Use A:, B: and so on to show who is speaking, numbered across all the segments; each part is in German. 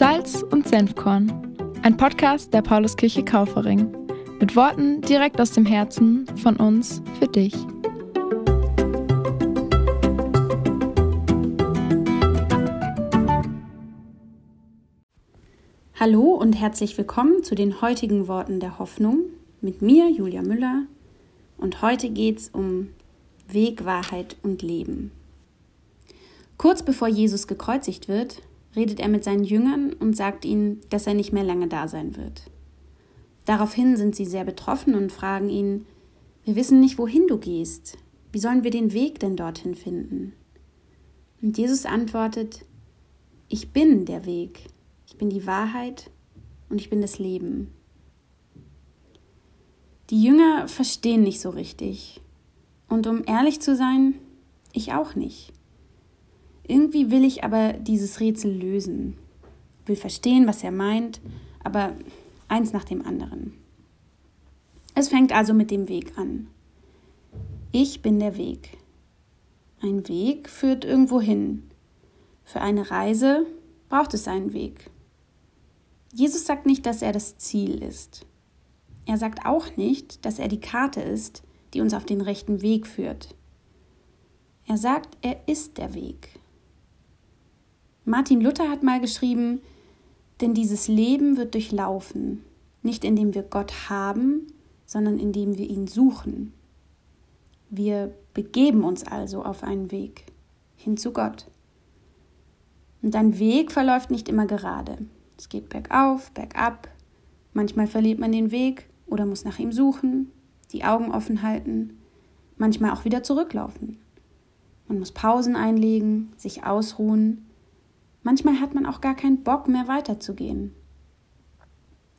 A: Salz und Senfkorn, ein Podcast der Pauluskirche Kaufering. Mit Worten direkt aus dem Herzen von uns für dich.
B: Hallo und herzlich willkommen zu den heutigen Worten der Hoffnung mit mir, Julia Müller. Und heute geht es um Weg, Wahrheit und Leben. Kurz bevor Jesus gekreuzigt wird, redet er mit seinen Jüngern und sagt ihnen, dass er nicht mehr lange da sein wird. Daraufhin sind sie sehr betroffen und fragen ihn, wir wissen nicht, wohin du gehst. Wie sollen wir den Weg denn dorthin finden? Und Jesus antwortet, ich bin der Weg, ich bin die Wahrheit und ich bin das Leben. Die Jünger verstehen nicht so richtig. Und um ehrlich zu sein, ich auch nicht. Irgendwie will ich aber dieses Rätsel lösen, will verstehen, was er meint, aber eins nach dem anderen. Es fängt also mit dem Weg an. Ich bin der Weg. Ein Weg führt irgendwo hin. Für eine Reise braucht es einen Weg. Jesus sagt nicht, dass er das Ziel ist. Er sagt auch nicht, dass er die Karte ist, die uns auf den rechten Weg führt. Er sagt, er ist der Weg. Martin Luther hat mal geschrieben, denn dieses Leben wird durchlaufen, nicht indem wir Gott haben, sondern indem wir ihn suchen. Wir begeben uns also auf einen Weg hin zu Gott. Und ein Weg verläuft nicht immer gerade. Es geht bergauf, bergab. Manchmal verliert man den Weg oder muss nach ihm suchen, die Augen offen halten, manchmal auch wieder zurücklaufen. Man muss Pausen einlegen, sich ausruhen Manchmal hat man auch gar keinen Bock mehr weiterzugehen.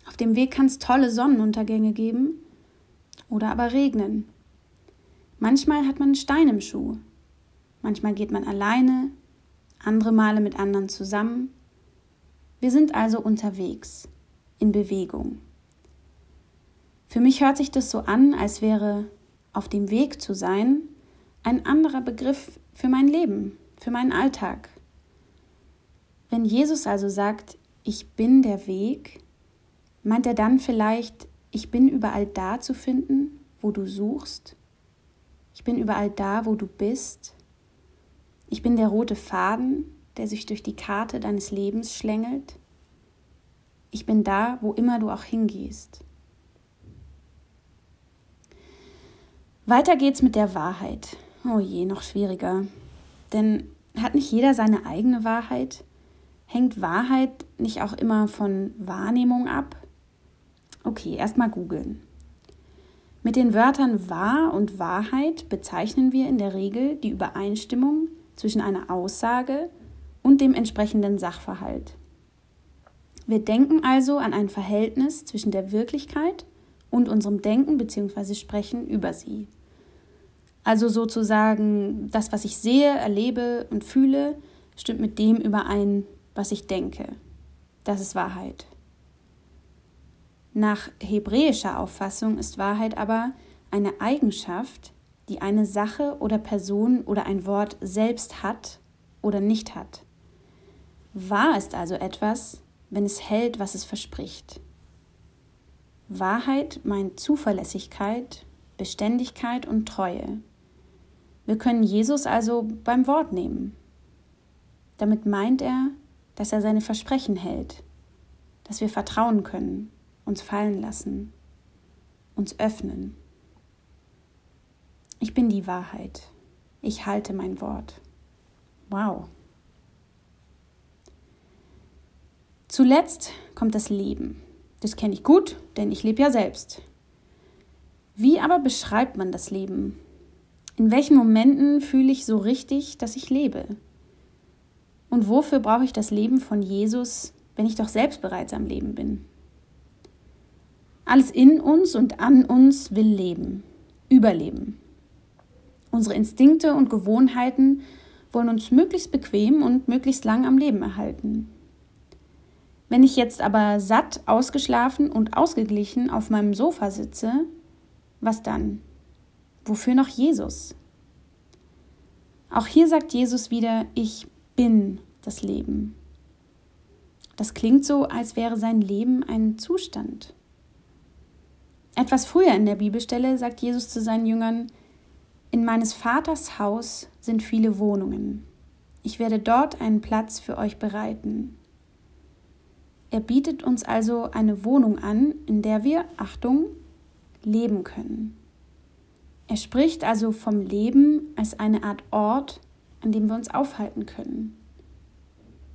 B: Auf dem Weg kann es tolle Sonnenuntergänge geben oder aber regnen. Manchmal hat man einen Stein im Schuh. Manchmal geht man alleine, andere Male mit anderen zusammen. Wir sind also unterwegs, in Bewegung. Für mich hört sich das so an, als wäre auf dem Weg zu sein ein anderer Begriff für mein Leben, für meinen Alltag, wenn Jesus also sagt, ich bin der Weg, meint er dann vielleicht, ich bin überall da zu finden, wo du suchst? Ich bin überall da, wo du bist? Ich bin der rote Faden, der sich durch die Karte deines Lebens schlängelt? Ich bin da, wo immer du auch hingehst. Weiter geht's mit der Wahrheit. Oh je, noch schwieriger. Denn hat nicht jeder seine eigene Wahrheit? Hängt Wahrheit nicht auch immer von Wahrnehmung ab? Okay, erstmal googeln. Mit den Wörtern wahr und Wahrheit bezeichnen wir in der Regel die Übereinstimmung zwischen einer Aussage und dem entsprechenden Sachverhalt. Wir denken also an ein Verhältnis zwischen der Wirklichkeit und unserem Denken bzw. Sprechen über sie. Also sozusagen, das, was ich sehe, erlebe und fühle, stimmt mit dem überein, was ich denke. Das ist Wahrheit. Nach hebräischer Auffassung ist Wahrheit aber eine Eigenschaft, die eine Sache oder Person oder ein Wort selbst hat oder nicht hat. Wahr ist also etwas, wenn es hält, was es verspricht. Wahrheit meint Zuverlässigkeit, Beständigkeit und Treue. Wir können Jesus also beim Wort nehmen. Damit meint er, dass er seine Versprechen hält, dass wir vertrauen können, uns fallen lassen, uns öffnen. Ich bin die Wahrheit. Ich halte mein Wort. Wow. Zuletzt kommt das Leben. Das kenne ich gut, denn ich lebe ja selbst. Wie aber beschreibt man das Leben? In welchen Momenten fühle ich so richtig, dass ich lebe? Und wofür brauche ich das Leben von Jesus, wenn ich doch selbst bereits am Leben bin? Alles in uns und an uns will leben, überleben. Unsere Instinkte und Gewohnheiten wollen uns möglichst bequem und möglichst lang am Leben erhalten. Wenn ich jetzt aber satt, ausgeschlafen und ausgeglichen auf meinem Sofa sitze, was dann? Wofür noch Jesus? Auch hier sagt Jesus wieder, ich bin das Leben. Das klingt so, als wäre sein Leben ein Zustand. Etwas früher in der Bibelstelle sagt Jesus zu seinen Jüngern, in meines Vaters Haus sind viele Wohnungen. Ich werde dort einen Platz für euch bereiten. Er bietet uns also eine Wohnung an, in der wir, Achtung, leben können. Er spricht also vom Leben als eine Art Ort, an dem wir uns aufhalten können.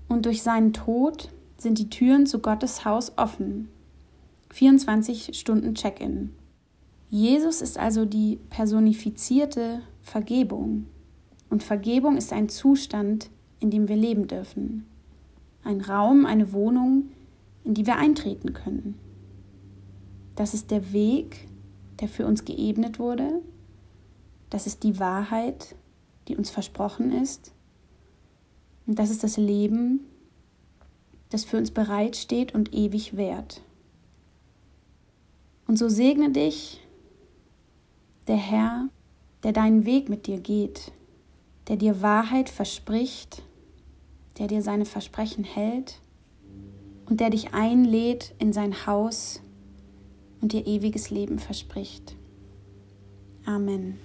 B: Und durch seinen Tod sind die Türen zu Gottes Haus offen. 24 Stunden Check-in. Jesus ist also die personifizierte Vergebung. Und Vergebung ist ein Zustand, in dem wir leben dürfen. Ein Raum, eine Wohnung, in die wir eintreten können. Das ist der Weg, der für uns geebnet wurde. Das ist die Wahrheit, die uns versprochen ist. Und das ist das Leben, das für uns bereitsteht und ewig währt. Und so segne dich der Herr, der deinen Weg mit dir geht, der dir Wahrheit verspricht, der dir seine Versprechen hält und der dich einlädt in sein Haus und dir ewiges Leben verspricht. Amen.